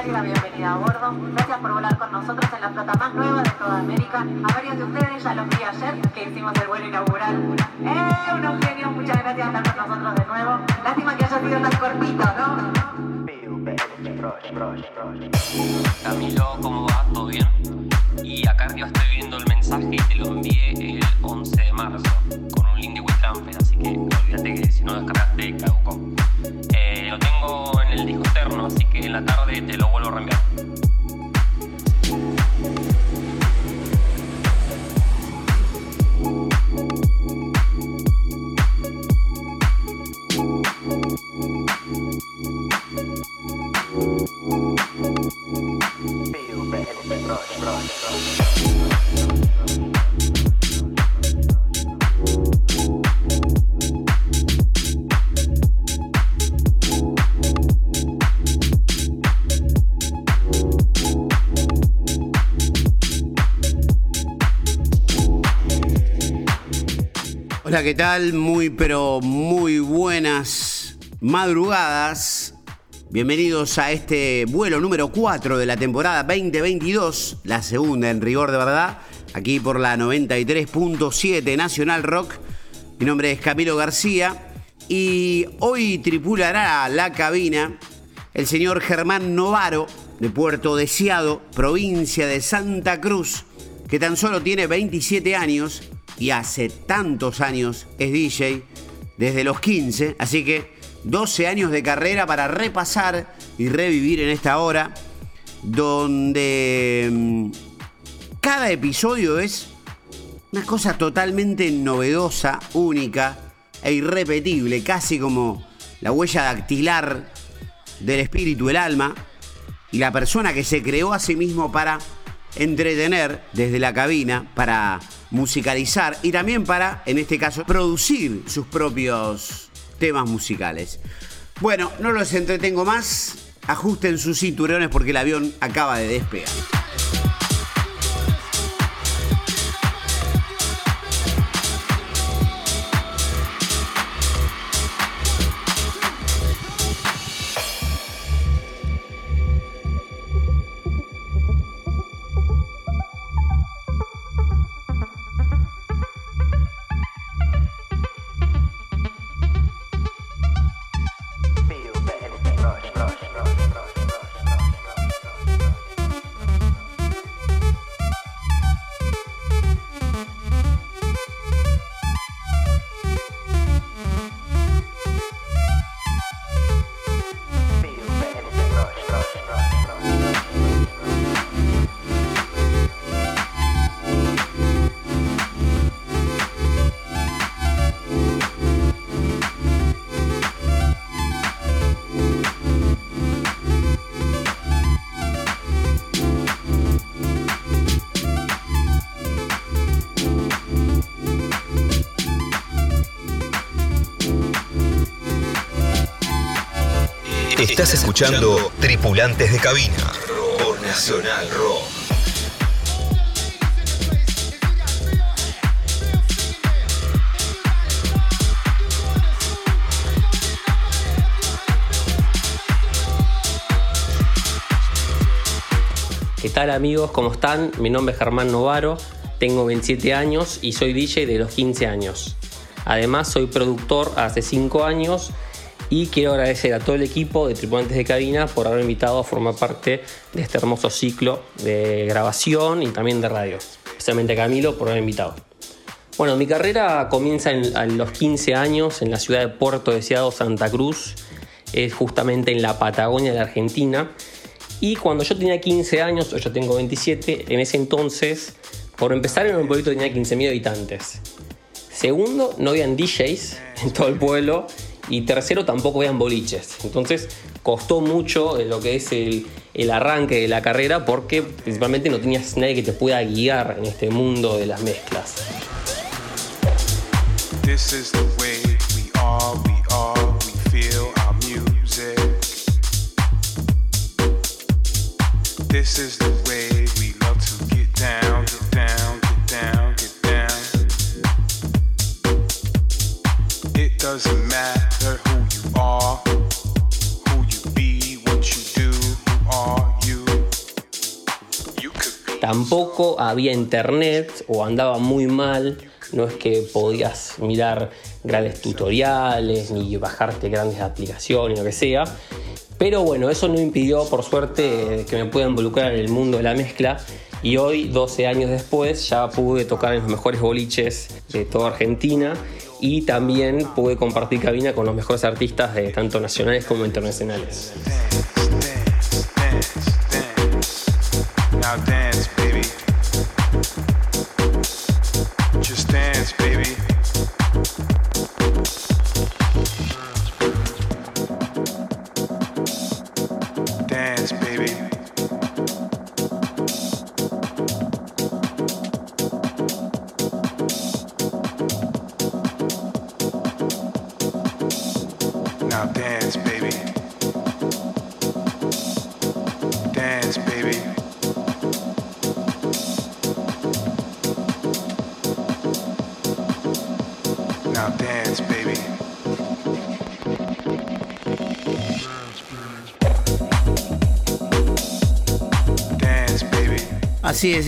damos la más cálida bienvenida a bordo. Gracias por volar con nosotros en la flota más nueva de toda América. A varios de ustedes ya los vi ayer que hicimos el vuelo inaugural. ¡Eh! Unos genios, muchas gracias por estar con nosotros de nuevo. Lástima que haya sido tan cortito, ¿no? Camilo, ¿cómo va? ¿Todo bien? Y acá arriba estoy viendo el mensaje y te lo envié el 11 de marzo con un link de WeTransfer, así que olvídate que si no descargaste, caducó. Eh, lo tengo en el disco externo, así que en la tarde te lo vuelvo a reenviar. ¿Qué tal? Muy, pero muy buenas madrugadas. Bienvenidos a este vuelo número 4 de la temporada 2022, la segunda en rigor de verdad, aquí por la 93.7 Nacional Rock. Mi nombre es Camilo García y hoy tripulará la cabina el señor Germán Novaro de Puerto Deseado, provincia de Santa Cruz, que tan solo tiene 27 años y hace tantos años es DJ, desde los 15, así que 12 años de carrera para repasar y revivir en esta hora, donde mm, cada episodio es una cosa totalmente novedosa, única e irrepetible, casi como la huella dactilar del espíritu, el alma, y la persona que se creó a sí mismo para entretener desde la cabina, para musicalizar y también para, en este caso, producir sus propios temas musicales. Bueno, no los entretengo más, ajusten sus cinturones porque el avión acaba de despegar. Estás escuchando Tripulantes de Cabina por Nacional Rock. ¿Qué tal amigos? ¿Cómo están? Mi nombre es Germán Novaro, tengo 27 años y soy DJ de los 15 años. Además soy productor hace 5 años y quiero agradecer a todo el equipo de Tripulantes de Cabina por haberme invitado a formar parte de este hermoso ciclo de grabación y también de radio. Especialmente a Camilo por haberme invitado. Bueno, mi carrera comienza en, a los 15 años en la ciudad de Puerto Deseado, Santa Cruz. Es justamente en la Patagonia de la Argentina. Y cuando yo tenía 15 años, o yo tengo 27, en ese entonces, por empezar en un pueblito tenía 15.000 habitantes. Segundo, no habían DJs en todo el pueblo y tercero tampoco vean boliches. Entonces costó mucho lo que es el, el, arranque de la carrera porque principalmente no tenías nadie que te pueda guiar en este mundo de las mezclas. This is the way we are, we are, we feel our music. This is the way we love to get down, get down, get down, get down. It doesn't matter Tampoco había internet o andaba muy mal, no es que podías mirar grandes tutoriales ni bajarte grandes aplicaciones, lo que sea. Pero bueno, eso no impidió, por suerte, que me pueda involucrar en el mundo de la mezcla. Y hoy, 12 años después, ya pude tocar en los mejores boliches de toda Argentina y también pude compartir cabina con los mejores artistas de tanto nacionales como internacionales.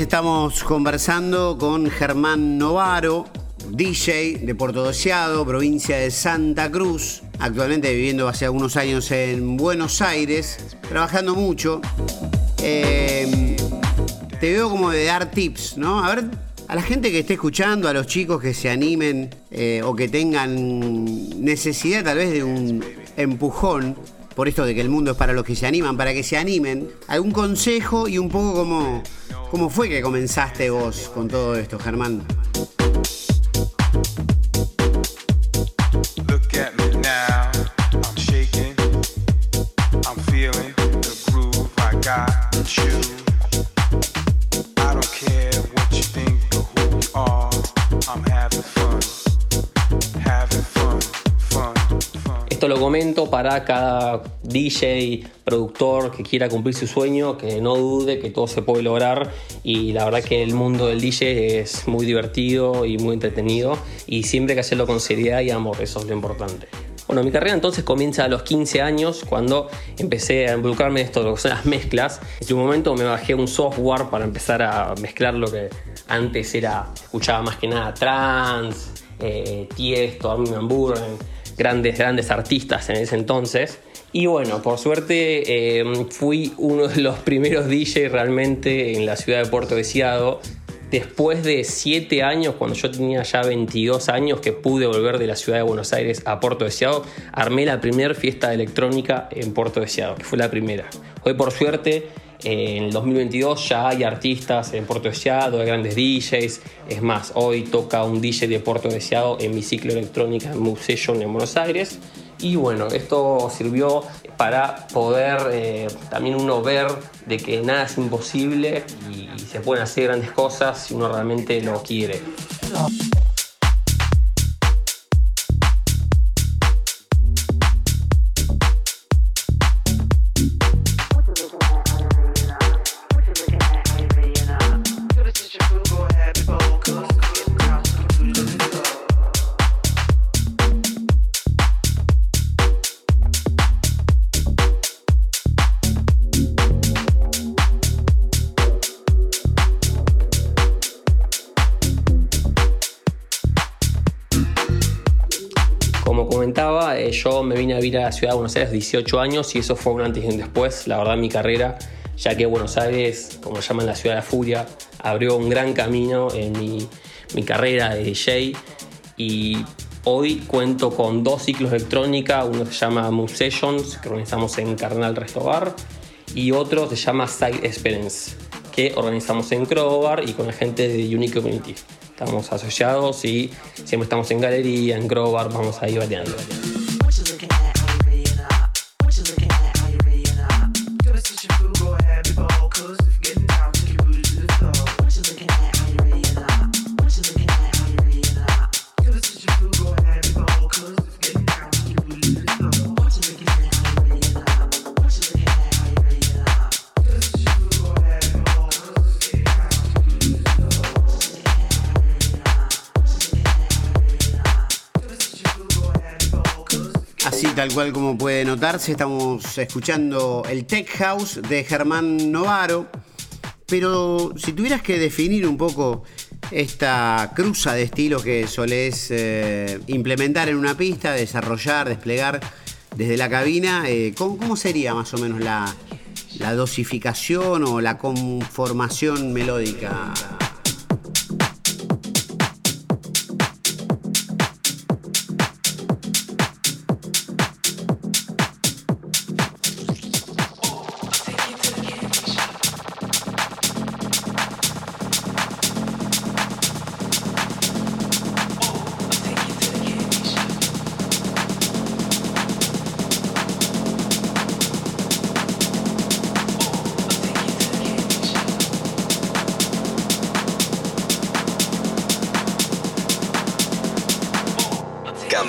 Estamos conversando con Germán Novaro, DJ de Puerto Deseado, provincia de Santa Cruz, actualmente viviendo hace algunos años en Buenos Aires, trabajando mucho. Eh, te veo como de dar tips, ¿no? A ver, a la gente que esté escuchando, a los chicos que se animen eh, o que tengan necesidad tal vez de un empujón, por esto de que el mundo es para los que se animan, para que se animen, algún consejo y un poco como, cómo fue que comenzaste vos con todo esto, Germán. Esto lo comento para cada DJ, productor que quiera cumplir su sueño, que no dude que todo se puede lograr y la verdad que el mundo del DJ es muy divertido y muy entretenido y siempre hay que hacerlo con seriedad y amor, eso es lo importante. Bueno, mi carrera entonces comienza a los 15 años cuando empecé a involucrarme en esto lo las mezclas. En un momento me bajé un software para empezar a mezclar lo que antes era, escuchaba más que nada trance, eh, Tiesto, Armin van Buuren, grandes, grandes artistas en ese entonces. Y bueno, por suerte eh, fui uno de los primeros DJ realmente en la ciudad de Puerto Deseado. Después de 7 años, cuando yo tenía ya 22 años, que pude volver de la ciudad de Buenos Aires a Puerto Deseado, armé la primera fiesta electrónica en Puerto Deseado, que fue la primera. Hoy, por suerte, en el 2022 ya hay artistas en Puerto Deseado, hay grandes DJs. Es más, hoy toca un DJ de Puerto Deseado en mi ciclo electrónica en Move Session en Buenos Aires. Y bueno, esto sirvió para poder eh, también uno ver de que nada es imposible y, y se pueden hacer grandes cosas si uno realmente lo quiere. Yo me vine a vivir a la ciudad de Buenos Aires a 18 años y eso fue un antes y un después, la verdad, mi carrera, ya que Buenos Aires, como llaman la ciudad de la furia, abrió un gran camino en mi, mi carrera de DJ y hoy cuento con dos ciclos de electrónica, uno se llama Move Sessions, que organizamos en Carnal Restobar, y otro se llama Side Experience, que organizamos en Crowbar y con la gente de Unique Community. Estamos asociados y siempre estamos en galería, en Crowbar, vamos ahí variando. What cual como puede notarse, estamos escuchando el Tech House de Germán Novaro, Pero si tuvieras que definir un poco esta cruza de estilos que solés eh, implementar en una pista, desarrollar, desplegar desde la cabina, eh, ¿cómo, sería más o menos la dosificación o la conformación melódica?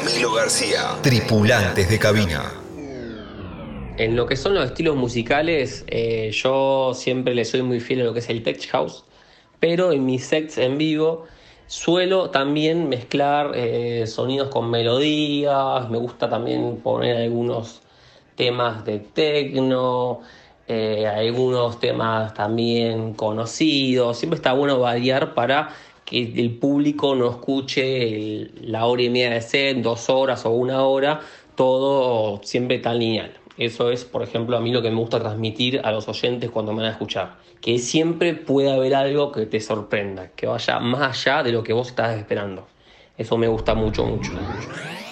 Camilo García, tripulantes de cabina. En lo que son los estilos musicales, eh, yo siempre le soy muy fiel a lo que es el tech house, pero en mis sets en vivo suelo también mezclar eh, sonidos con melodías, me gusta también poner algunos temas de techno, eh, algunos temas también conocidos, siempre está bueno variar para el público no escuche el- la hora y media de set, dos horas o una hora, todo siempre tan lineal. Eso es, por ejemplo, a mí lo que me gusta transmitir a los oyentes cuando me van a escuchar. Que siempre pueda haber algo que te sorprenda, que vaya más allá de lo que vos estás esperando. Eso me gusta mucho, mucho. Have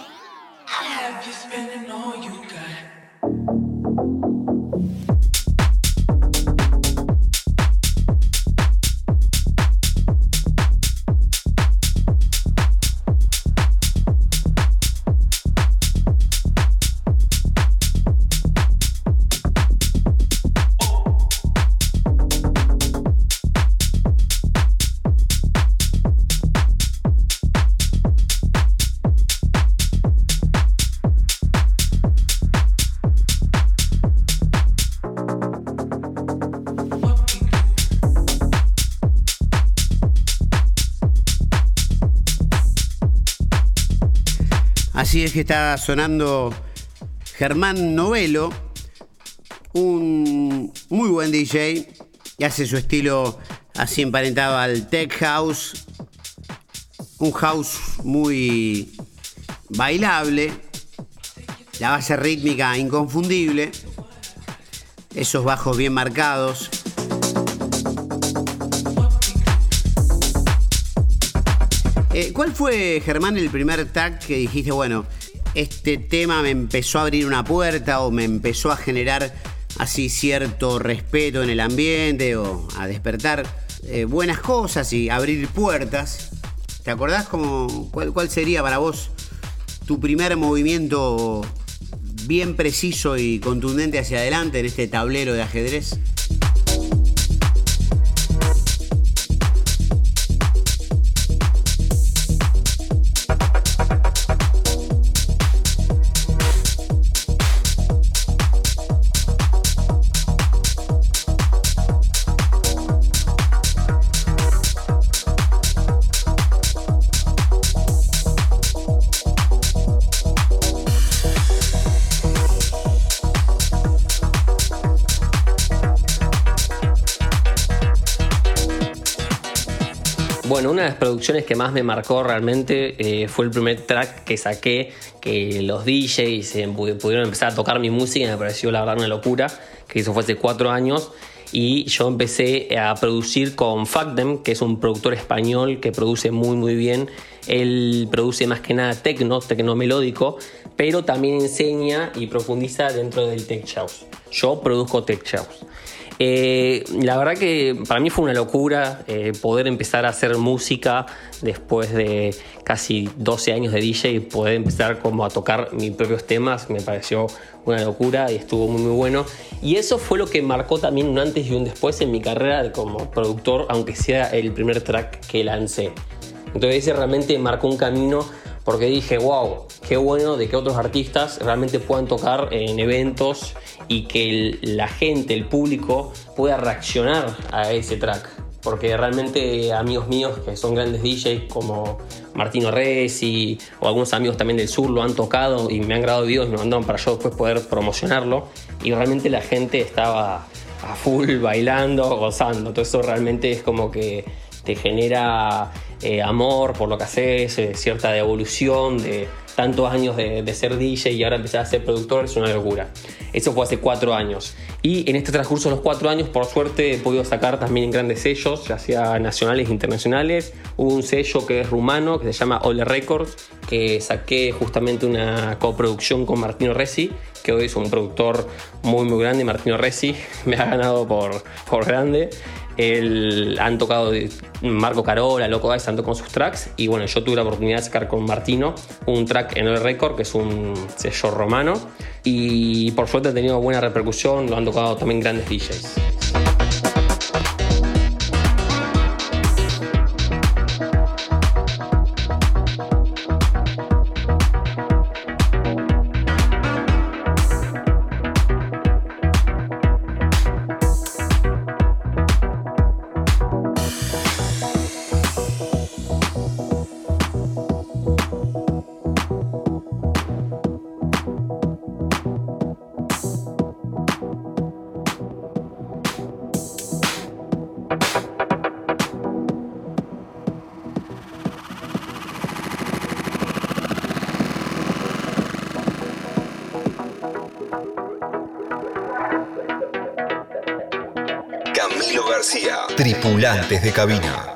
Así es que está sonando Germán Novelo, un muy buen DJ, y hace su estilo así emparentado al tech house, un house muy bailable, la base rítmica inconfundible, esos bajos bien marcados. Eh, ¿Cuál fue, Germán, el primer tag que dijiste, bueno, este tema me empezó a abrir una puerta o me empezó a generar así cierto respeto en el ambiente o a despertar eh, buenas cosas y abrir puertas? ¿Te acordás cómo, cuál, cuál sería para vos tu primer movimiento bien preciso y contundente hacia adelante en este tablero de ajedrez? Producciones que más me marcó realmente eh, fue el primer track que saqué, que los DJs eh, pu- pudieron empezar a tocar mi música y me pareció la verdad una locura, que eso fue hace cuatro años. Y yo empecé a producir con Factem, que es un productor español que produce muy muy bien. Él produce más que nada tecno, tecno melódico, pero también enseña y profundiza dentro del tech house. Yo produzco tech house. Eh, la verdad que para mí fue una locura eh, poder empezar a hacer música después de casi 12 años de DJ y poder empezar como a tocar mis propios temas me pareció una locura y estuvo muy muy bueno. Y eso fue lo que marcó también un antes y un después en mi carrera como productor aunque sea el primer track que lancé. Entonces ese realmente marcó un camino porque dije, wow, qué bueno de que otros artistas realmente puedan tocar en eventos y que la gente, el público, pueda reaccionar a ese track. Porque realmente amigos míos que son grandes DJs como Martino Resi o algunos amigos también del sur lo han tocado y me han grabado videos y me mandaron para yo después poder promocionarlo. Y realmente la gente estaba a full bailando, gozando. Todo eso realmente es como que te genera eh, amor por lo que haces, eh, cierta devolución de tantos años de, ser DJ y ahora empezar a ser productor, es una locura. Eso fue hace cuatro años. Y en este transcurso de los cuatro años, por suerte, he podido sacar también grandes sellos, ya sea nacionales e internacionales. Hubo un sello que es rumano, que se llama Ole Records, que saqué justamente una coproducción con Martino Resi, que hoy es un productor muy muy grande. Martino Resi me ha ganado por, por grande. El, han tocado Marco Carola, Loco Dice, han tocado sus tracks. Y bueno, yo tuve la oportunidad de sacar con Martino un track en el Record, que es un sello romano. Y por suerte ha tenido buena repercusión, lo han tocado también grandes DJs. Tripulantes de cabina.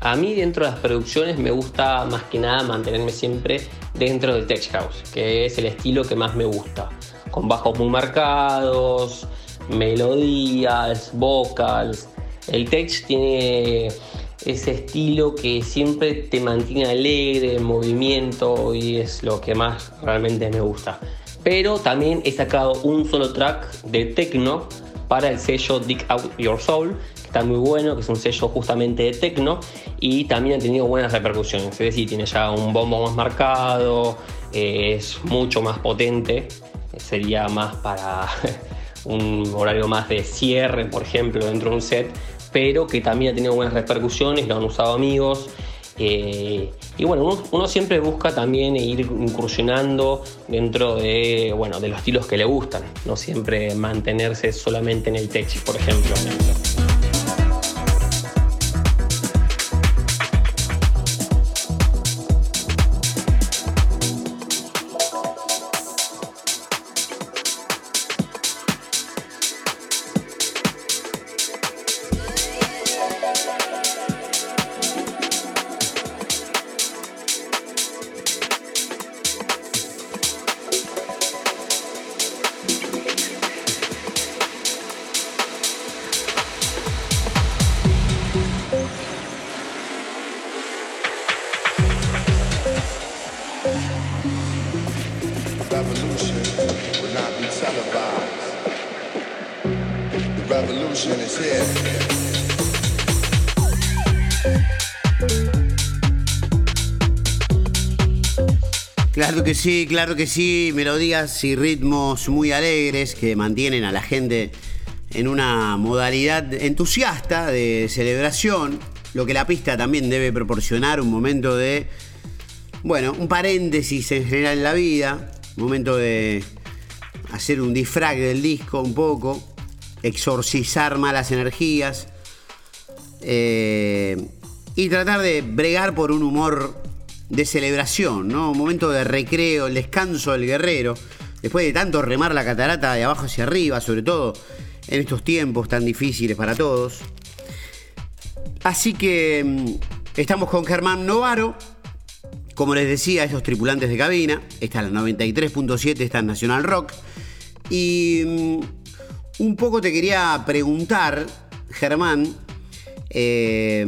A mí dentro de las producciones me gusta más que nada mantenerme siempre dentro del tech house, que es el estilo que más me gusta, con bajos muy marcados, melodías, vocals. El tech tiene ese estilo que siempre te mantiene alegre, en movimiento y es lo que más realmente me gusta. Pero también he sacado un solo track de techno para el sello Dig Out Your Soul, que está muy bueno, que es un sello justamente de techno y también ha tenido buenas repercusiones. Es decir, tiene ya un bombo más marcado, eh, es mucho más potente, sería más para un horario más de cierre, por ejemplo, dentro de un set pero que también ha tenido buenas repercusiones, lo han usado amigos. Eh, y bueno, uno, siempre busca también ir incursionando dentro de, bueno, de los estilos que le gustan, no siempre mantenerse solamente en el tech, por ejemplo. Claro que sí, claro que sí, melodías y ritmos muy alegres que mantienen a la gente en una modalidad entusiasta de celebración, lo que la pista también debe proporcionar, un momento de, bueno, un paréntesis en general en la vida, momento de hacer un disfrag del disco un poco, exorcizar malas energías eh, y tratar de bregar por un humor de celebración, ¿no? Un momento de recreo, el descanso del guerrero, después de tanto remar la catarata de abajo hacia arriba, sobre todo en estos tiempos tan difíciles para todos. Así que mm, estamos con Germán Novaro, como les decía, esos tripulantes de cabina, está la 93.7, está en Nacional Rock, y mm, un poco te quería preguntar, Germán, eh,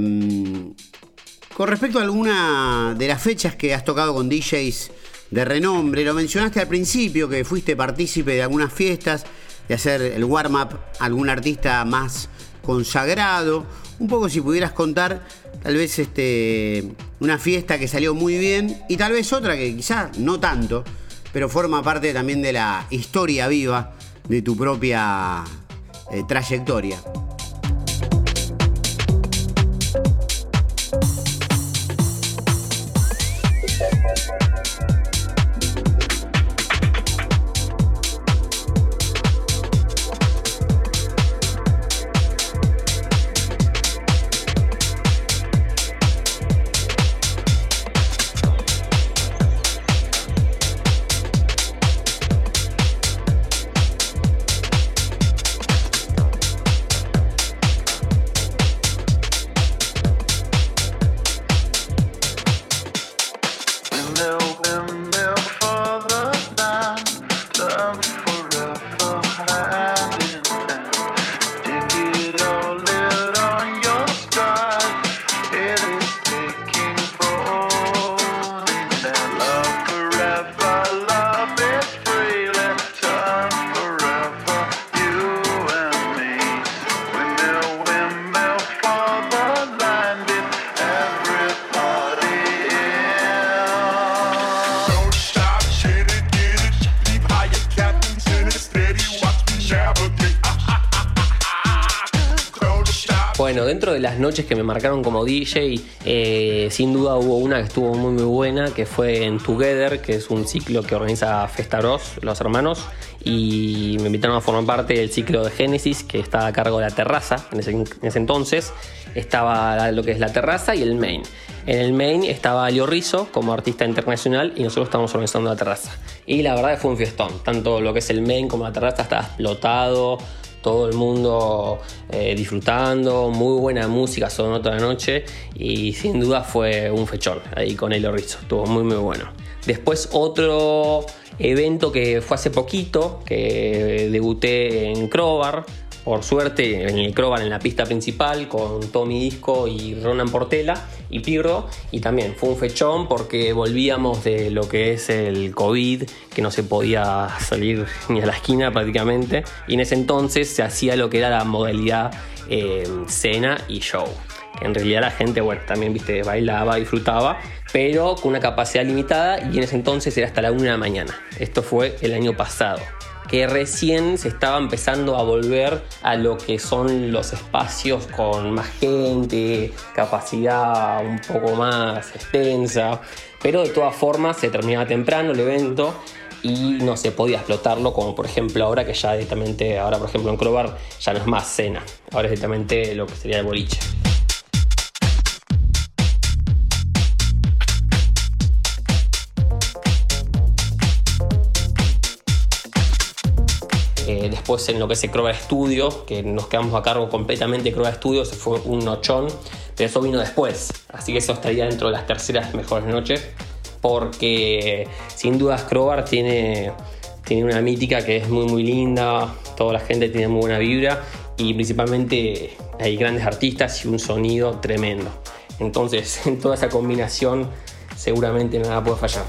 con respecto a alguna de las fechas que has tocado con DJs de renombre, lo mencionaste al principio, que fuiste partícipe de algunas fiestas, de hacer el warm-up a algún artista más consagrado. Un poco si pudieras contar, tal vez este, una fiesta que salió muy bien y tal vez otra que quizás no tanto, pero forma parte también de la historia viva de tu propia eh, trayectoria. Dentro de las noches que me marcaron como DJ, eh, sin duda hubo una que estuvo muy muy buena, que fue en Together, que es un ciclo que organiza Festaros, los hermanos, y me invitaron a formar parte del ciclo de Génesis, que estaba a cargo de la terraza en ese, en entonces. Estaba lo que es la terraza y el main. En el main estaba Leo como artista internacional y nosotros estábamos organizando la terraza. Y la verdad fue un fiestón, tanto lo que es el main como la terraza estaba explotado todo el mundo eh, disfrutando, muy buena música sonó toda la noche y sin duda fue un fechón ahí con el Rizzo, estuvo muy muy bueno. Después otro evento que fue hace poquito, que debuté en Crobar, por suerte en el Crobar en la pista principal con Tommy Disco y Ronan Portela y Pirro. Y también fue un fechón porque volvíamos de lo que es el COVID que no se podía salir ni a la esquina prácticamente. Y en ese entonces se hacía lo que era la modalidad eh, cena y show. Que en realidad la gente bueno también viste bailaba disfrutaba pero con una capacidad limitada y en ese entonces era hasta la una de la mañana. Esto fue el año pasado que recién se estaba empezando a volver a lo que son los espacios con más gente, capacidad un poco más extensa, pero de todas formas se terminaba temprano el evento y no se podía explotarlo como por ejemplo ahora que ya directamente, ahora por ejemplo en Crobar ya no es más cena, ahora es directamente lo que sería el boliche. Después en lo que es el Croba Studio, que nos quedamos a cargo completamente de Croba Studio, se fue un nochón, pero eso vino después. Así que eso estaría dentro de las terceras mejores noches, porque sin dudas Crobar tiene, tiene una mítica que es muy muy linda, toda la gente tiene muy buena vibra y principalmente hay grandes artistas y un sonido tremendo. Entonces en toda esa combinación seguramente nada puede fallar.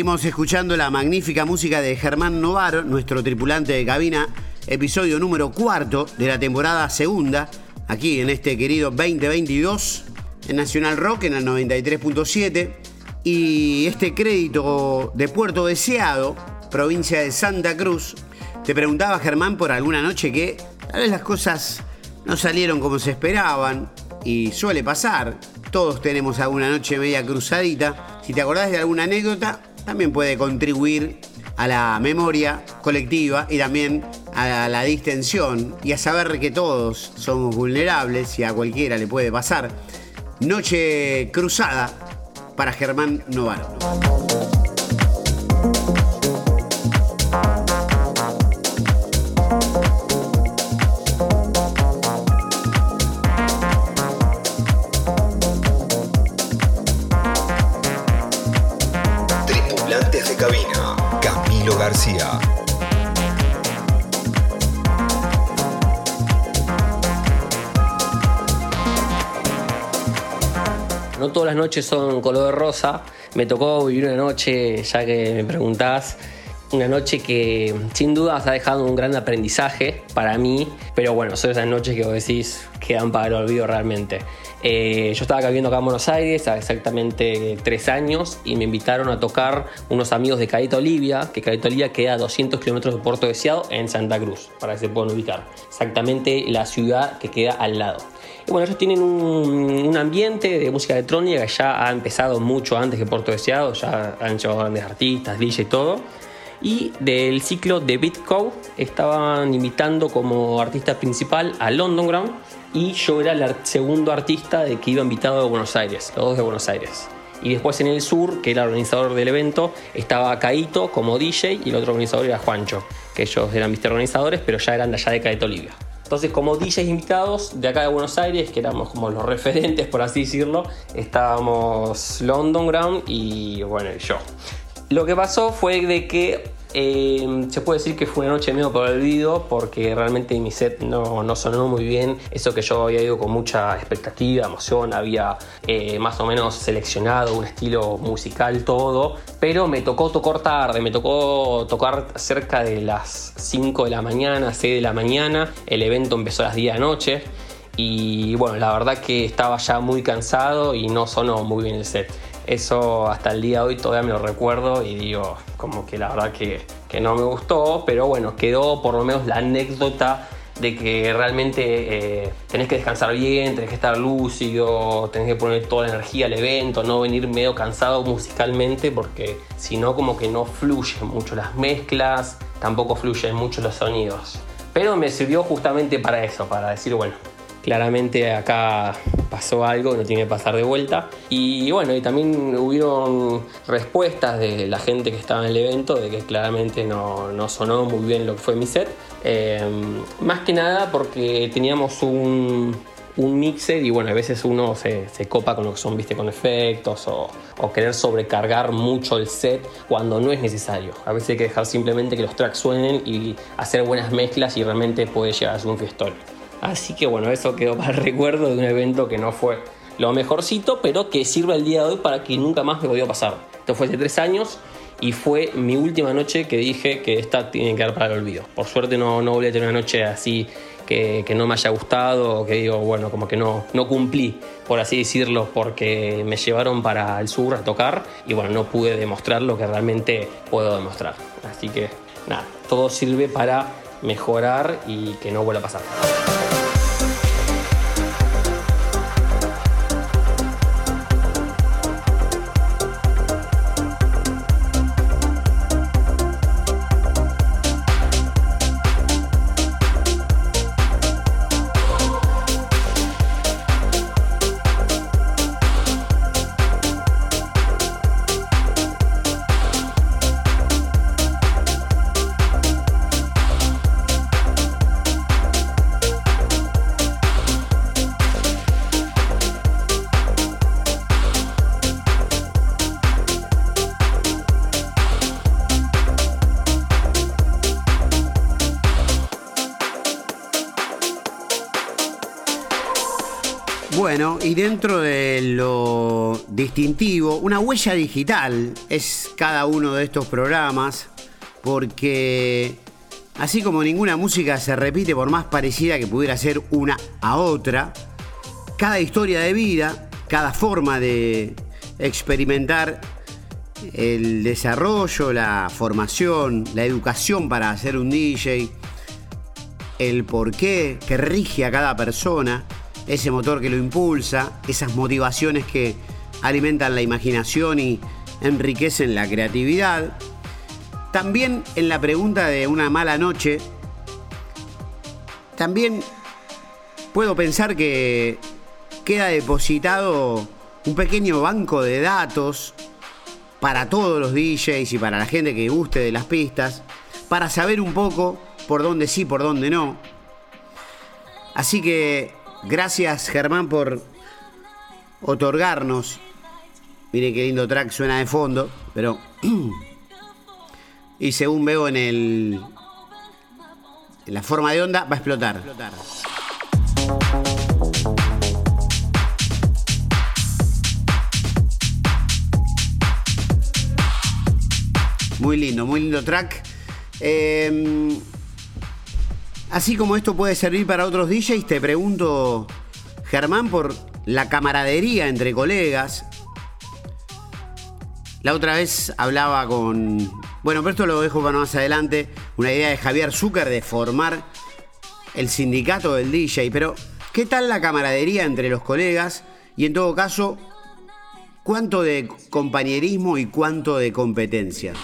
Seguimos escuchando la magnífica música de Germán Novaro, nuestro tripulante de cabina, episodio número cuarto de la temporada segunda, aquí en este querido 2022, en Nacional Rock, en el 93.7. Y este crédito de Puerto Deseado, provincia de Santa Cruz, te preguntaba Germán por alguna noche que tal vez las cosas no salieron como se esperaban y suele pasar. Todos tenemos alguna noche media cruzadita. Si te acordás de alguna anécdota, también puede contribuir a la memoria colectiva y también a la distensión y a saber que todos somos vulnerables y a cualquiera le puede pasar. Noche cruzada para Germán Novaro. Noches son color rosa. Me tocó vivir una noche, ya que me preguntás, Una noche que sin duda ha dejado un gran aprendizaje para mí, pero bueno, son esas noches que vos decís quedan para el olvido realmente. Eh, yo estaba viviendo acá en Buenos Aires hace exactamente tres años y me invitaron a tocar unos amigos de Caeta Olivia, que Caeta Olivia queda a 200 kilómetros de Puerto Deseado en Santa Cruz, para que se puedan ubicar. Exactamente la ciudad que queda al lado. Bueno, ellos tienen un, ambiente de música electrónica que ya ha empezado mucho antes que Puerto Deseado, ya han hecho grandes artistas, DJ y todo. Y del ciclo de Bitco estaban invitando como artista principal a London Ground y yo era el segundo artista de que iba invitado de Buenos Aires, los dos de Buenos Aires. Y después en el sur, que era el organizador del evento, estaba Caito como DJ y el otro organizador era Juancho, que ellos eran viste organizadores, pero ya eran de allá de Caeto Olivia. Entonces, como DJs invitados de acá de Buenos Aires, que éramos como los referentes, por así decirlo, estábamos London Ground y bueno, yo. Lo que pasó fue de que eh, se puede decir que fue una noche medio olvido porque realmente mi set no, no sonó muy bien. Eso que yo había ido con mucha expectativa, emoción, había eh, más o menos seleccionado un estilo musical, todo. Pero me tocó tocar tarde, me tocó tocar cerca de las 5 de la mañana, 6 de la mañana. El evento empezó a las 10 de la noche. Y bueno, la verdad que estaba ya muy cansado y no sonó muy bien el set. Eso hasta el día de hoy todavía me lo recuerdo y digo, como que la verdad que, que no me gustó, pero bueno, quedó por lo menos la anécdota de que realmente eh, tenés que descansar bien, tenés que estar lúcido, tenés que poner toda la energía al evento, no venir medio cansado musicalmente, porque si no, como que no fluyen mucho las mezclas, tampoco fluyen mucho los sonidos. Pero me sirvió justamente para eso, para decir, bueno, claramente acá pasó algo no tiene que pasar de vuelta. Y bueno, y también hubieron respuestas de la gente que estaba en el evento de que claramente no, no sonó muy bien lo que fue mi set. Eh, más que nada porque teníamos un, un mixer y bueno, a veces uno se, se copa con lo que son, viste, con efectos o, o querer sobrecargar mucho el set cuando no es necesario. A veces hay que dejar simplemente que los tracks suenen y hacer buenas mezclas y realmente puede llegar a ser un fiestón. Así que bueno, eso quedó para el recuerdo de un evento que no fue lo mejorcito, pero que sirve el día de hoy para que nunca más me volvió pasar. Esto fue hace tres años y fue mi última noche que dije que esta tiene que quedar para el olvido. Por suerte no, no volví a tener una noche así que, que no me haya gustado o que digo, bueno, como que no, no cumplí, por así decirlo, porque me llevaron para el sur a tocar y bueno, no pude demostrar lo que realmente puedo demostrar. Así que nada, todo sirve para mejorar y que no vuelva a pasar. Y dentro de lo distintivo, una huella digital es cada uno de estos programas, porque así como ninguna música se repite por más parecida que pudiera ser una a otra, cada historia de vida, cada forma de experimentar el desarrollo, la formación, la educación para ser un DJ, el porqué que rige a cada persona, ese motor que lo impulsa, esas motivaciones que alimentan la imaginación y enriquecen la creatividad. También en la pregunta de una mala noche, también puedo pensar que queda depositado un pequeño banco de datos para todos los DJs y para la gente que guste de las pistas, para saber un poco por dónde sí, por dónde no. Así que gracias Germán por otorgarnos. Miren qué lindo track suena de fondo, pero y según veo en el en la forma de onda va a explotar. Muy lindo, muy lindo track. Eh, así como esto puede servir para otros DJs, te pregunto, Germán, por la camaradería entre colegas. La otra vez hablaba con. Bueno, pero esto lo dejo para más adelante. Una idea de Javier Zucker de formar el sindicato del DJ. Pero, ¿qué tal la camaradería entre los colegas? Y en todo caso, ¿cuánto de compañerismo y cuánto de competencia?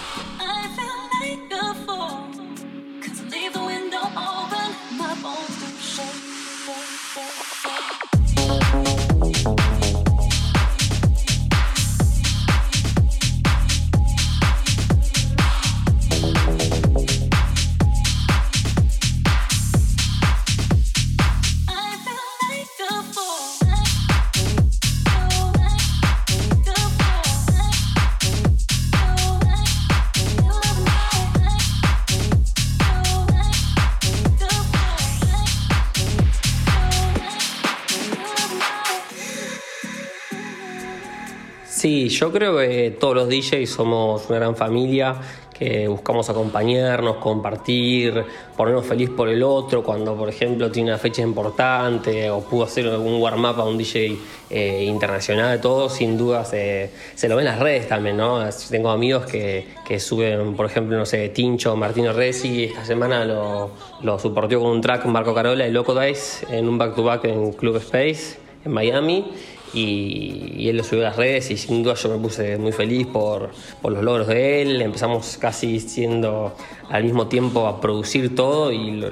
Yo creo que todos los DJs somos una gran familia que buscamos acompañarnos, compartir, ponernos feliz por el otro cuando, por ejemplo, tiene una fecha importante o pudo hacer algún warm-up a un DJ eh, internacional, todo sin duda se, se lo ven en las redes también, ¿no? Tengo amigos que, que suben, por ejemplo, no sé, Tincho, Martino Resi, esta semana lo, lo soportó con un track Marco Carola y Loco Dice en un back-to-back en Club Space en Miami y, él lo subió a las redes y sin duda yo me puse muy feliz por, por los logros de él. Empezamos casi siendo al mismo tiempo a producir todo y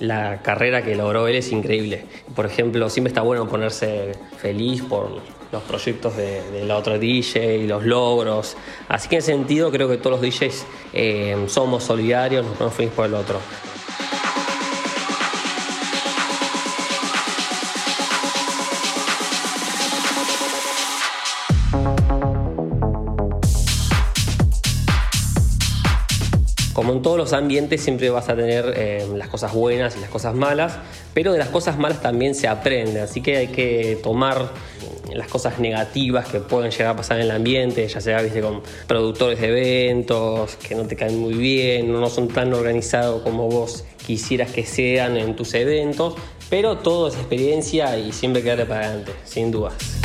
la carrera que logró él es increíble. Por ejemplo, siempre está bueno ponerse feliz por los proyectos de, de la otra DJ y los logros. Así que en sentido creo que todos los DJs eh, somos solidarios, nos ponemos felices por el otro. Como en todos los ambientes siempre vas a tener eh, las cosas buenas y las cosas malas, pero de las cosas malas también se aprende, así que hay que tomar las cosas negativas que pueden llegar a pasar en el ambiente, ya sea ¿viste? con productores de eventos que no te caen muy bien, no son tan organizados como vos quisieras que sean en tus eventos, pero todo es experiencia y siempre quedarte para adelante, sin dudas.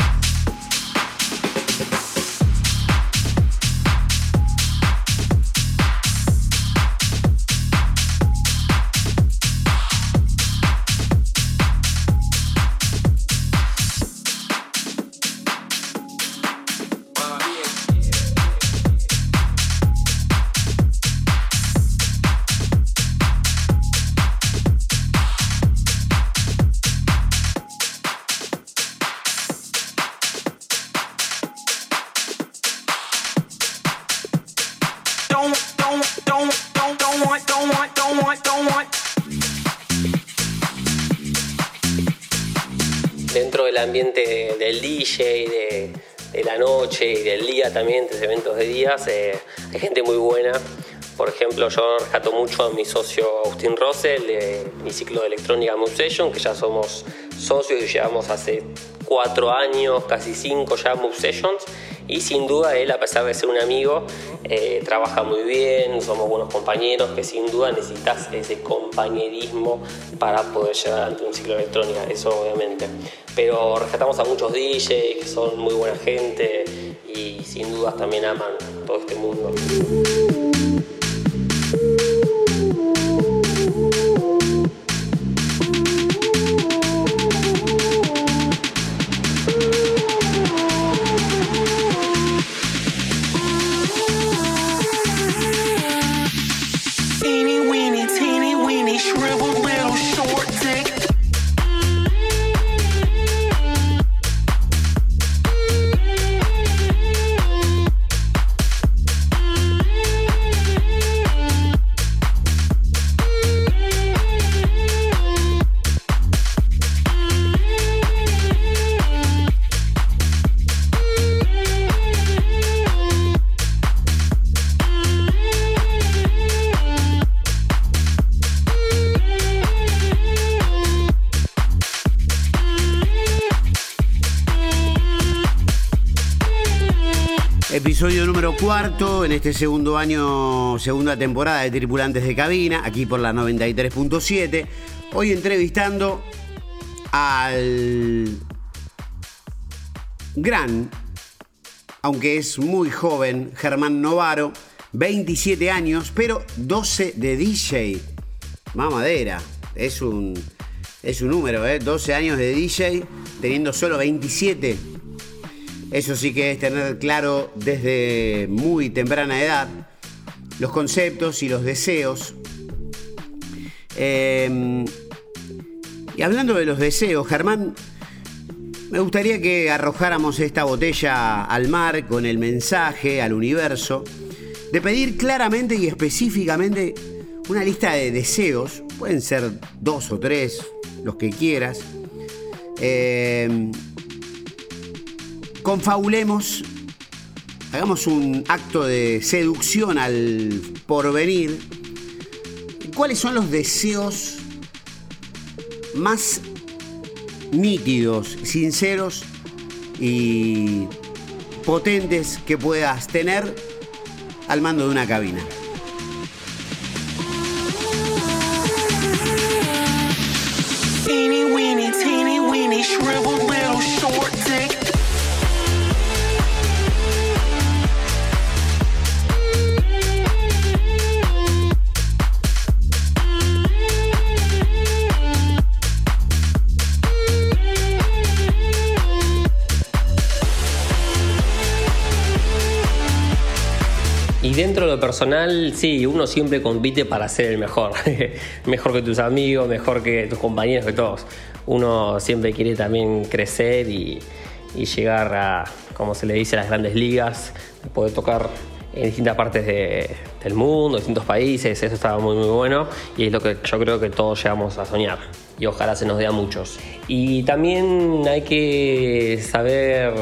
Eh, hay gente muy buena. Por ejemplo, yo rescato mucho a mi socio Austin Russell de mi ciclo de electrónica Session, que ya somos socios y llevamos hace cuatro años, casi cinco ya Move Sessions. Y sin duda él, a pesar de ser un amigo, eh, trabaja muy bien, somos buenos compañeros, que sin duda necesitas ese compañerismo para poder llevar adelante un ciclo de electrónica, eso obviamente. Pero rescatamos a muchos DJs que son muy buena gente y sin dudas también aman todo este cuarto en este segundo año, segunda temporada de Tripulantes de Cabina, aquí por la 93.7. Hoy entrevistando al gran, aunque es muy joven, Germán Novaro, 27 años, pero 12 de DJ. Mamadera, es un, es un número, ¿eh? 12 años de DJ, teniendo solo 27. Eso sí que es tener claro desde muy temprana edad los conceptos y los deseos. Eh, y hablando de los deseos, Germán, me gustaría que arrojáramos esta botella al mar con el mensaje al universo de pedir claramente y específicamente una lista de deseos, pueden ser dos o tres, los que quieras. Eh, confabulemos, hagamos un acto de seducción al porvenir. ¿Cuáles son los deseos más nítidos, sinceros y potentes que puedas tener al mando de una cabina? Personal, sí, uno siempre compite para ser el mejor. mejor que tus amigos, mejor que tus compañeros, que todos. Uno siempre quiere también crecer y, llegar a, como se le dice, a las grandes ligas, poder tocar en distintas partes de- del mundo, distintos países, eso estaba muy muy bueno y es lo que yo creo que todos llegamos a soñar y ojalá se nos dé a muchos. Y también hay que saber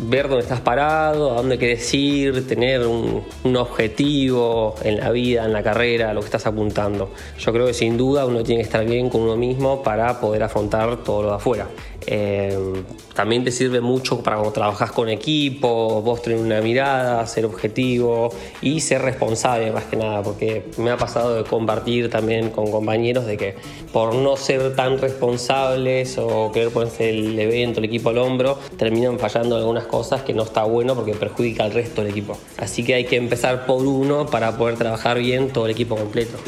ver dónde estás parado, a dónde quieres ir, tener un, un objetivo en la vida, en la carrera, a lo que estás apuntando. Yo creo que sin duda uno tiene que estar bien con uno mismo para poder afrontar todo lo de afuera. Eh, también te sirve mucho para cuando trabajas con equipo, vos tener una mirada, ser objetivo y ser responsable más que nada, porque me ha pasado de compartir también con compañeros de que por no ser tan responsables o querer ponerse el evento, el equipo al hombro, terminan fallando algunas cosas que no está bueno porque perjudica al resto del equipo. Así que hay que empezar por uno para poder trabajar bien todo el equipo completo.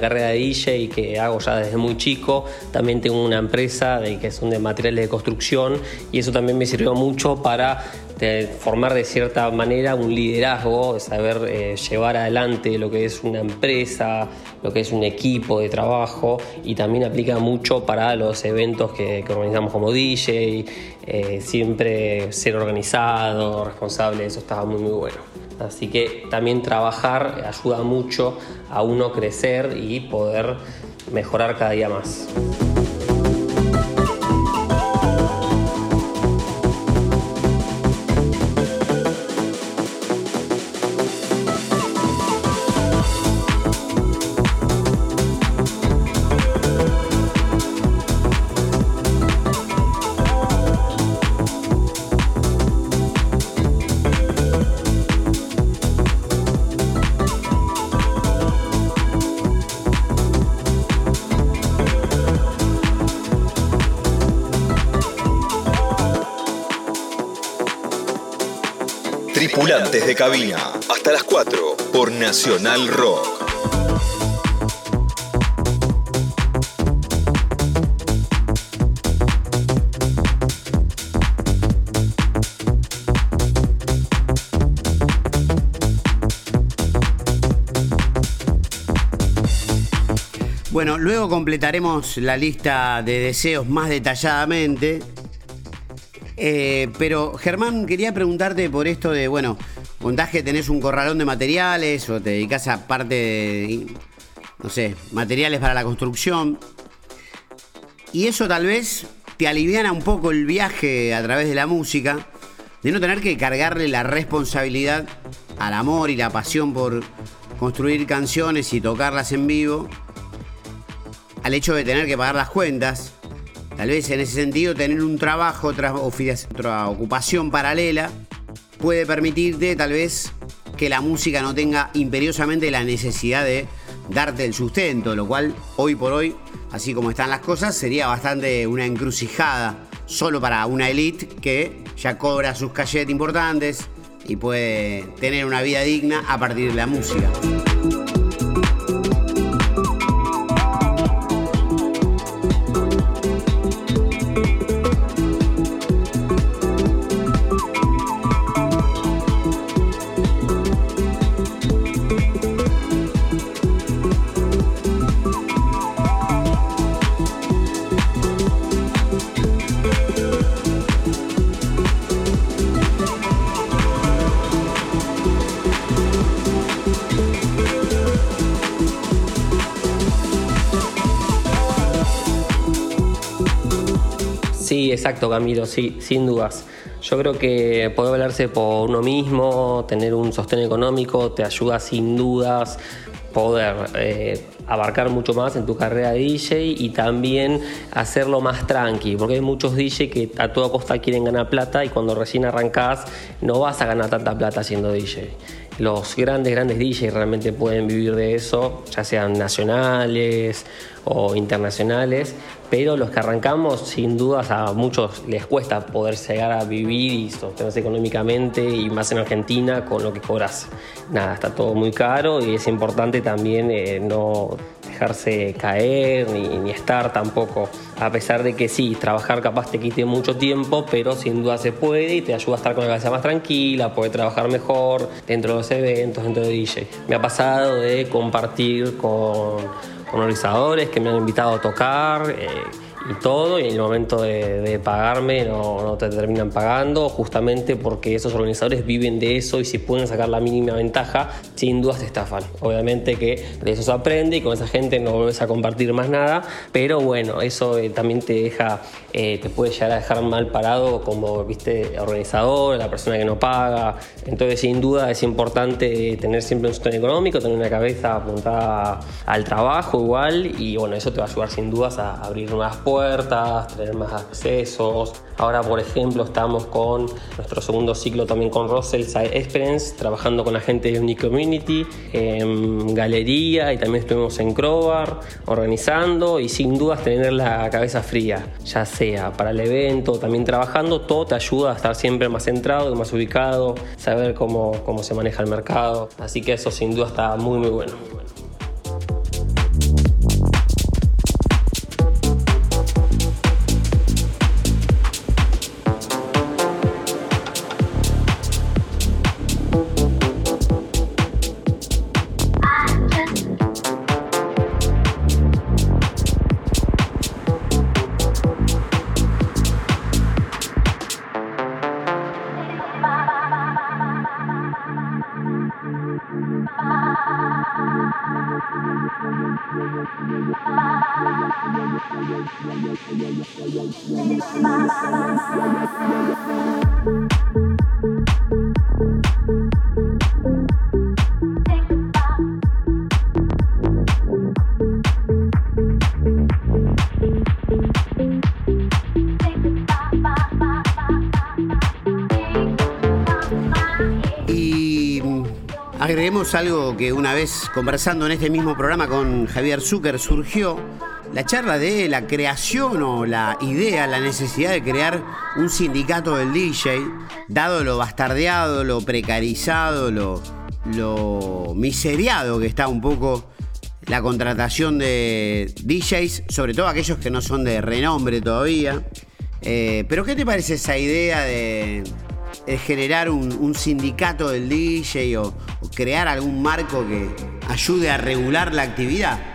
Carrera de DJ que hago ya desde muy chico, también tengo una empresa de, que son de materiales de construcción y eso también me sirvió mucho para de, formar de cierta manera un liderazgo, de saber eh, llevar adelante lo que es una empresa, lo que es un equipo de trabajo y también aplica mucho para los eventos que, que organizamos como DJ, eh, siempre ser organizado, responsable, eso estaba muy muy bueno. Así que también trabajar ayuda mucho a uno crecer y poder mejorar cada día más. Tripulantes de cabina. Hasta las 4 por Nacional Rock. Bueno, luego completaremos la lista de deseos más detalladamente. Eh, pero Germán, quería preguntarte por esto de, bueno, contás que tenés un corralón de materiales o te dedicas a parte de, no sé, materiales para la construcción. Y eso tal vez te aliviana un poco el viaje a través de la música, de no tener que cargarle la responsabilidad al amor y la pasión por construir canciones y tocarlas en vivo al hecho de tener que pagar las cuentas. Tal vez en ese sentido tener un trabajo, otra, ocupación paralela, puede permitirte tal vez que la música no tenga imperiosamente la necesidad de darte el sustento, lo cual hoy por hoy, así como están las cosas, sería bastante una encrucijada solo para una elite que ya cobra sus cachetes importantes y puede tener una vida digna a partir de la música. Exacto, Camilo, sí, sin dudas. Yo creo que poder valerse por uno mismo, tener un sostén económico, te ayuda sin dudas poder eh, abarcar mucho más en tu carrera de DJ y también hacerlo más tranqui, porque hay muchos DJ que a toda costa quieren ganar plata y cuando recién arrancás no vas a ganar tanta plata siendo DJ. Los grandes, grandes DJs realmente pueden vivir de eso, ya sean nacionales o internacionales, pero los que arrancamos, sin dudas, a muchos les cuesta poder llegar a vivir y sostenerse económicamente, y más en Argentina, con lo que cobras. Nada, está todo muy caro y es importante también eh, no dejarse caer ni, ni estar tampoco, a pesar de que sí, trabajar capaz te quite mucho tiempo, pero sin duda se puede y te ayuda a estar con la cabeza más tranquila, poder trabajar mejor dentro de los eventos, dentro de DJ. Me ha pasado de compartir con con organizadores que me han invitado a tocar eh, y todo, y en el momento de, pagarme no, te terminan pagando, justamente porque esos organizadores viven de eso y si pueden sacar la mínima ventaja, sin dudas te estafan. Obviamente que de eso se aprende y con esa gente no vuelves a compartir más nada, pero bueno, eso eh, también te deja, eh, te puede llegar a dejar mal parado como, viste, organizador, la persona que no paga. Entonces, sin duda es importante tener siempre un sostén económico, tener una cabeza apuntada al trabajo igual y bueno, eso te va a ayudar sin dudas a abrir nuevas puertas, tener más accesos. Ahora, por ejemplo, estamos con nuestro segundo ciclo también con Russell Side Experience, trabajando con la gente de Unique Community, en galería y también estuvimos en Crowbar organizando y sin dudas tener la cabeza fría, ya sea para el evento, también trabajando, todo te ayuda a estar siempre más centrado más ubicado, saber cómo, cómo se maneja el mercado. Así que eso sin duda está muy, muy bueno. Algo que una vez conversando en este mismo programa con Javier Zucker surgió, la charla de la creación o la idea, la necesidad de crear un sindicato del DJ, dado lo bastardeado, lo precarizado, lo, lo miseriado que está un poco la contratación de DJs, sobre todo aquellos que no son de renombre todavía. Eh, pero ¿qué te parece esa idea de, de generar un, sindicato del DJ o, crear algún marco que ayude a regular la actividad?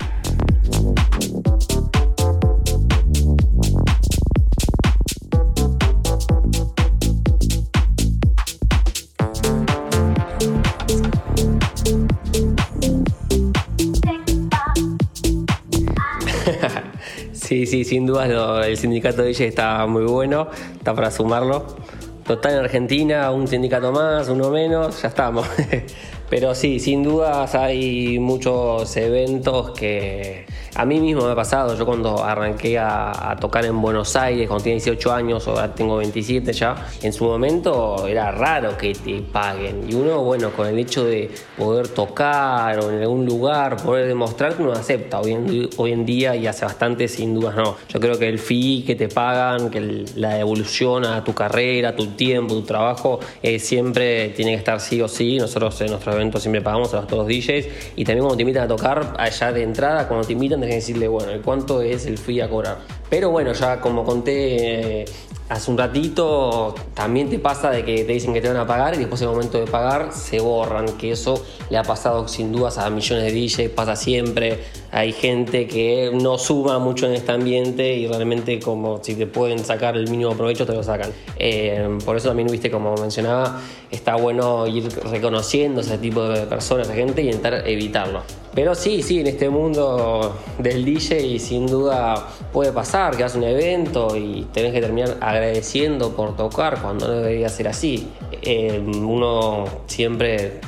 Sí, sí, sin dudas el sindicato de DJ está muy bueno, está para sumarlo. Total en Argentina, un sindicato más, uno menos, ya estamos. Pero sí, sin dudas hay muchos eventos que a mí mismo me ha pasado. Yo cuando arranqué a, tocar en Buenos Aires, cuando tenía 18 años, ahora tengo 27 ya, en su momento era raro que te paguen. Y uno, bueno, con el hecho de poder tocar o en algún lugar, poder demostrar que uno acepta. Hoy en, día y hace bastante, sin dudas no. Yo creo que el fee que te pagan, que la devolución a tu carrera, tu tiempo, tu trabajo, eh, siempre tiene que estar sí o sí. Nosotros en nuestros eventos siempre pagamos a los todos DJs y también cuando te invitan a tocar, allá de entrada, cuando te invitan, que decirle, bueno, ¿cuánto es el fee a cobrar? Pero bueno, ya como conté eh, hace un ratito, también te pasa de que te dicen que te van a pagar y después el momento de pagar se borran, que eso le ha pasado sin dudas a millones de DJs, pasa siempre. Hay gente que no suma mucho en este ambiente y realmente como si te pueden sacar el mínimo provecho te lo sacan. Eh, por eso también, viste, como mencionaba, está bueno ir reconociendo ese tipo de personas, esa gente y intentar evitarlo. Pero sí, sí, en este mundo del DJ sin duda puede pasar que haces un evento y tenés que terminar agradeciendo por tocar cuando no debería ser así. Eh, uno siempre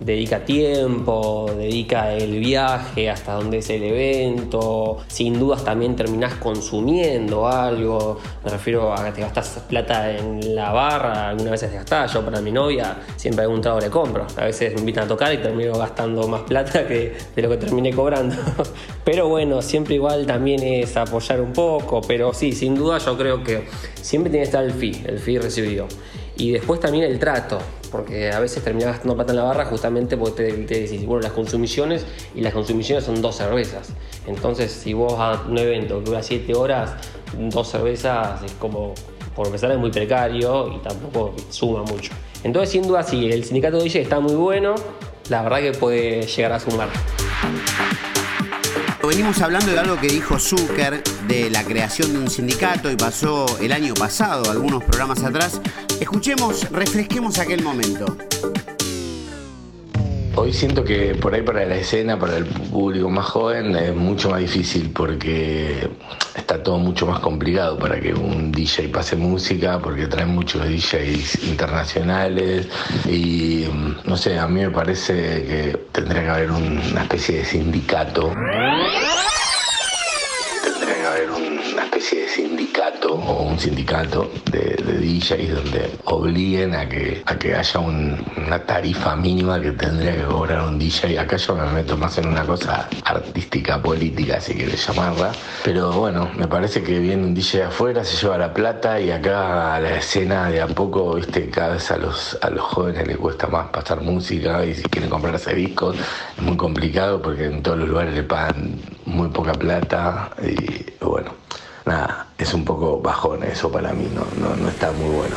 dedica tiempo, dedica el viaje hasta donde es el evento, sin dudas también terminás consumiendo algo, me refiero a que te gastas plata en la barra, algunas veces te gastás, yo para mi novia siempre algún trago le compro, a veces me invitan a tocar y termino gastando más plata que de lo que terminé cobrando, pero bueno, siempre igual también es apoyar un poco, pero sí, sin duda yo creo que siempre tiene que estar el fee, el fee recibido. Y después también el trato, porque a veces terminás gastando plata en la barra justamente porque te, decís, bueno, las consumiciones y las consumiciones son dos cervezas. Entonces, si vos a un evento que dura 7 horas, dos cervezas es como, por empezar, es muy precario y tampoco suma mucho. Entonces, sin duda, sí, el sindicato de DJ está muy bueno, la verdad que puede llegar a sumar. Venimos hablando de algo que dijo Zucker, de la creación de un sindicato y pasó el año pasado, algunos programas atrás. Escuchemos, refresquemos aquel momento. Hoy siento que por ahí para la escena, para el público más joven, es mucho más difícil porque está todo mucho más complicado para que un DJ pase música, porque traen muchos DJs internacionales y mm, no sé, a mí me parece que tendría que haber un- una especie de sindicato. Tendría que haber una especie de sindicato o un sindicato de, de DJs donde obliguen a que, a que haya un- una tarifa mínima que tendría que cobrar un DJ. Acá yo me meto más en una cosa artística, política, si quieres llamarla. Pero bueno, me parece que viene un DJ afuera, se lleva la plata y acá a la escena de a poco, viste, cada vez a los, a los jóvenes les cuesta más pasar música y si quieren comprarse discos es muy complicado porque en todos los lugares le pagan muy poca plata y bueno, nada, es un poco bajón eso para mí, no, no, no está muy bueno.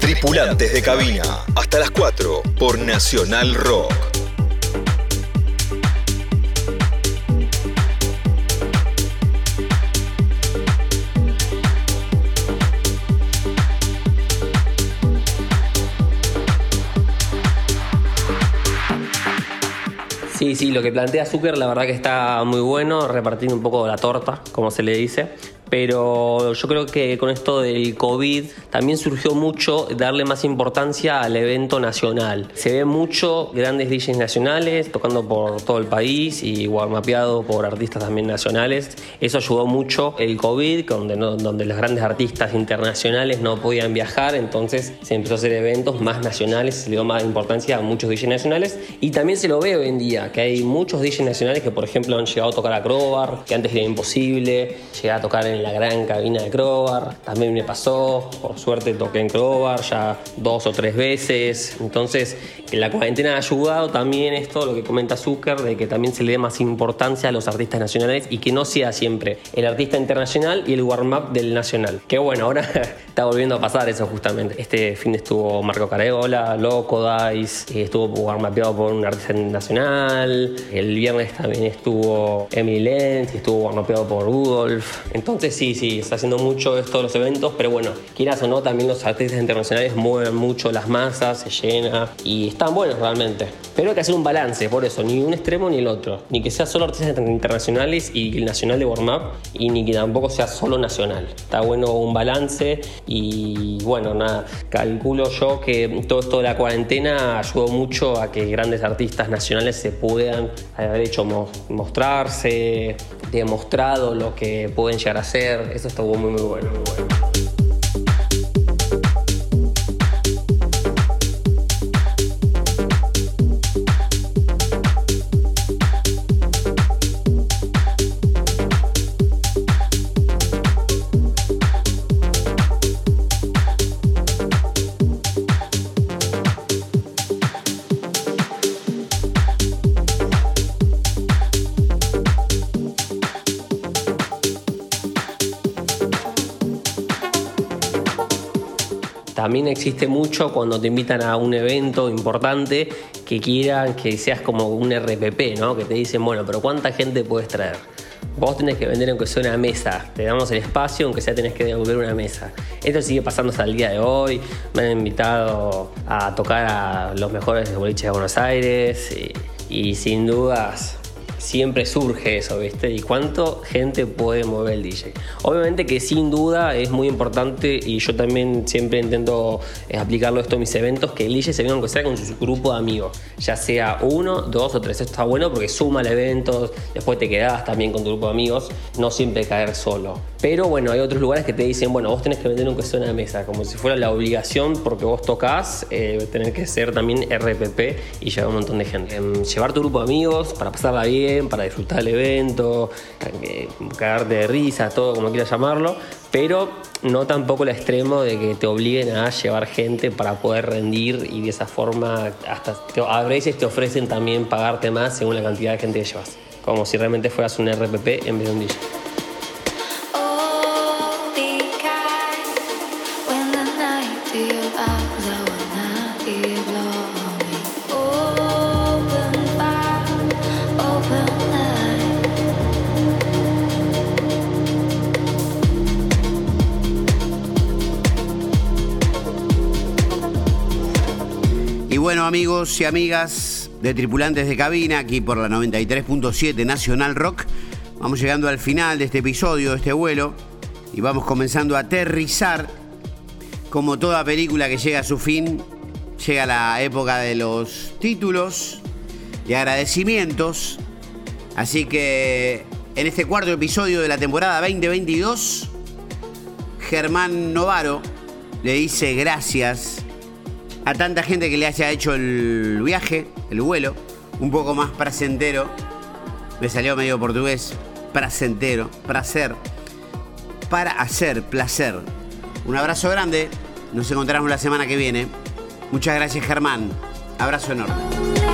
Tripulantes de cabina, hasta las 4 por Nacional Rock. Sí, sí, lo que plantea Zucker la verdad que está muy bueno, repartiendo un poco la torta, como se le dice. Pero yo creo que con esto del COVID también surgió mucho darle más importancia al evento nacional. Se ve mucho grandes DJs nacionales tocando por todo el país y warmapeado por artistas también nacionales. Eso ayudó mucho el COVID, donde, no- donde los grandes artistas internacionales no podían viajar, entonces se empezó a hacer eventos más nacionales, se le dio más importancia a muchos DJs nacionales y también se lo ve hoy en día, que hay muchos DJs nacionales que por ejemplo han llegado a tocar a Crowbar, que antes era imposible, llegar a tocar en la gran cabina de Crowbar, también me pasó, por suerte toqué en Crowbar ya dos o tres veces, entonces la cuarentena ha ayudado también esto, lo que comenta Zucker, de que también se le dé más importancia a los artistas nacionales y que no sea siempre el artista internacional y el warm-up del nacional. Que bueno, ahora está volviendo a pasar eso justamente. Este fin estuvo Marco Careola, Loco Dice, eh, estuvo warm-upeado por un artista nacional, el viernes también estuvo Emily Lenz estuvo warm-upeado por Rudolf. Entonces sí, sí, está haciendo mucho esto de los eventos, pero bueno, quieras o no, también los artistas internacionales mueven mucho las masas, se llena y están buenos realmente. Pero hay que hacer un balance, por eso, ni un extremo ni el otro. Ni que sea solo artistas internacionales y el nacional de warm-up, y ni que tampoco sea solo nacional. Está bueno un balance y bueno, nada, calculo yo que todo esto de la cuarentena ayudó mucho a que grandes artistas nacionales se puedan haber hecho mo- mostrarse, demostrado lo que pueden llegar a hacer. Eso estuvo muy, muy bueno. Muy bueno. También existe mucho cuando te invitan a un evento importante que quieran que seas como un RPP, ¿no? Que te dicen, bueno, pero ¿cuánta gente puedes traer? Vos tenés que vender aunque sea una mesa, te damos el espacio, aunque sea tenés que devolver una mesa. Esto sigue pasando hasta el día de hoy. Me han invitado a tocar a los mejores boliches de Buenos Aires y, y sin dudas siempre surge eso, ¿viste? ¿Y cuánto gente puede mover el DJ? Obviamente que sin duda es muy importante y yo también siempre intento eh, aplicarlo esto en mis eventos, que el DJ se venga aunque sea con su grupo de amigos, ya sea uno, dos o tres. Esto está bueno porque suma el evento, después te quedás también con tu grupo de amigos, no siempre caer solo. Pero bueno, hay otros lugares que te dicen, bueno, vos tenés que vender aunque sea una mesa, como si fuera la obligación porque vos tocas, eh, tener que ser también RPP y llevar un montón de gente. Em, llevar tu grupo de amigos para pasarla bien, para disfrutar el evento, cagarte de risa, todo como quieras llamarlo, pero no tampoco el extremo de que te obliguen a llevar gente para poder rendir y de esa forma hasta te- a veces te ofrecen también pagarte más según la cantidad de gente que llevas. Como si realmente fueras un RPP en vez de un DJ. Amigos y amigas de tripulantes de cabina, aquí por la 93.7 Nacional Rock, vamos llegando al final de este episodio, de este vuelo, y vamos comenzando a aterrizar. Como toda película que llega a su fin, llega la época de los títulos y agradecimientos. Así que en este cuarto episodio de la temporada 2022, Germán Novaro le dice gracias a tanta gente que le haya hecho el viaje, el vuelo, un poco más placentero. Me salió medio portugués. Placentero, placer. Para hacer placer. Un abrazo grande. Nos encontramos la semana que viene. Muchas gracias, Germán. Abrazo enorme.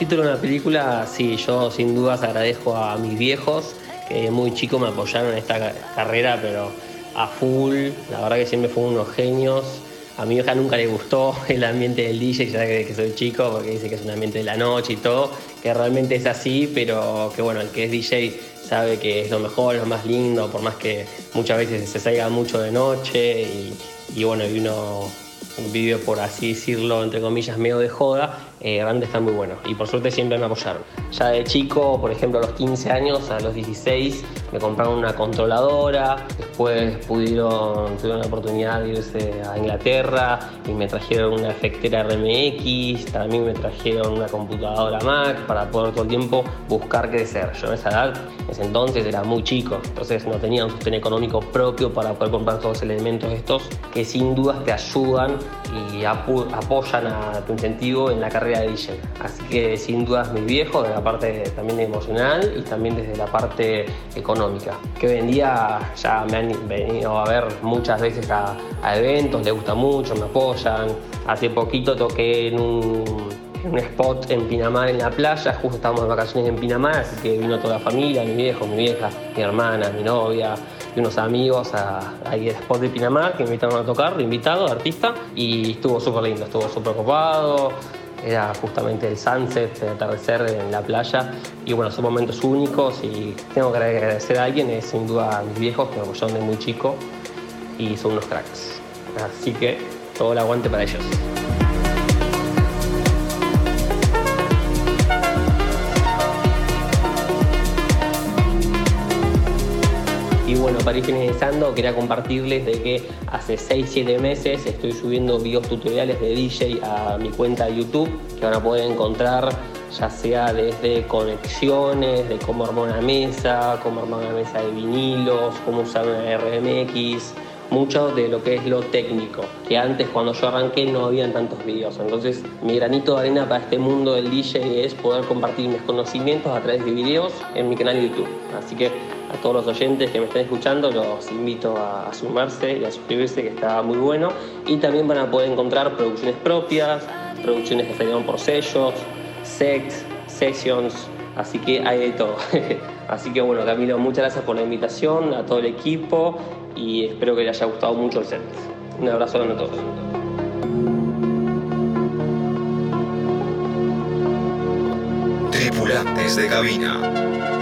Títulos de una película, sí, yo sin dudas agradezco a mis viejos, que muy chico me apoyaron en esta ca- carrera, pero a full. La verdad que siempre fueron unos genios. A mi vieja nunca le gustó el ambiente del DJ, ya que, que soy chico, porque dice que es un ambiente de la noche y todo, que realmente es así, pero que bueno, el que es DJ sabe que es lo mejor, lo más lindo, por más que muchas veces se salga mucho de noche y, y bueno, y uno vive, por así decirlo, entre comillas, medio de joda, eh, realmente están muy buenos. Y por suerte siempre me apoyaron. Ya de chico, por ejemplo, a los 15 años, a los 16, me compraron una controladora. Después pudieron, tuvieron la oportunidad de irse a Inglaterra y me trajeron una efectera RMX. También me trajeron una computadora Mac para poder todo el tiempo buscar crecer. Yo en esa edad, en ese entonces, era muy chico. Entonces no tenía un sostén económico propio para poder comprar todos los elementos estos que sin dudas te ayudan y apoyan a tu incentivo en la carrera de DJ. Así que sin dudas mis viejos, desde la parte también emocional y también desde la parte económica. Que hoy en día ya me han venido a ver muchas veces a, a eventos, les gusta mucho, me apoyan. Hace poquito toqué en un, un spot en Pinamar en la playa, justo estábamos de vacaciones en Pinamar, así que vino toda la familia, mi viejo, mi vieja, mi hermana, mi novia y unos amigos a, ahí al spot de Pinamar que me invitaron a tocar, de invitado, de artista, y estuvo súper lindo, estuvo súper copado. Era justamente el sunset, el atardecer en la playa. Y bueno, son momentos únicos y tengo que agradecer a alguien, es sin duda a mis viejos que me apoyaron de muy chico y son unos cracks. Así que todo el aguante para ellos. Bueno, para ir finalizando, quería compartirles de que hace 6-7 meses estoy subiendo videos tutoriales de DJ a mi cuenta de YouTube, que van a poder encontrar ya sea desde conexiones, de cómo armar una mesa, cómo armar una mesa de vinilos, cómo usar una RMX, mucho de lo que es lo técnico, que antes cuando yo arranqué no habían tantos videos. Entonces mi granito de arena para este mundo del DJ es poder compartir mis conocimientos a través de videos en mi canal de YouTube. Así que a todos los oyentes que me estén escuchando los invito a, sumarse y a suscribirse que está muy bueno. Y también van a poder encontrar producciones propias, producciones que salieron por sellos, sets, sessions, así que hay de todo. así que bueno, Camilo, muchas gracias por la invitación, a todo el equipo y espero que les haya gustado mucho el set. Un abrazo a todos. Tripulantes de cabina.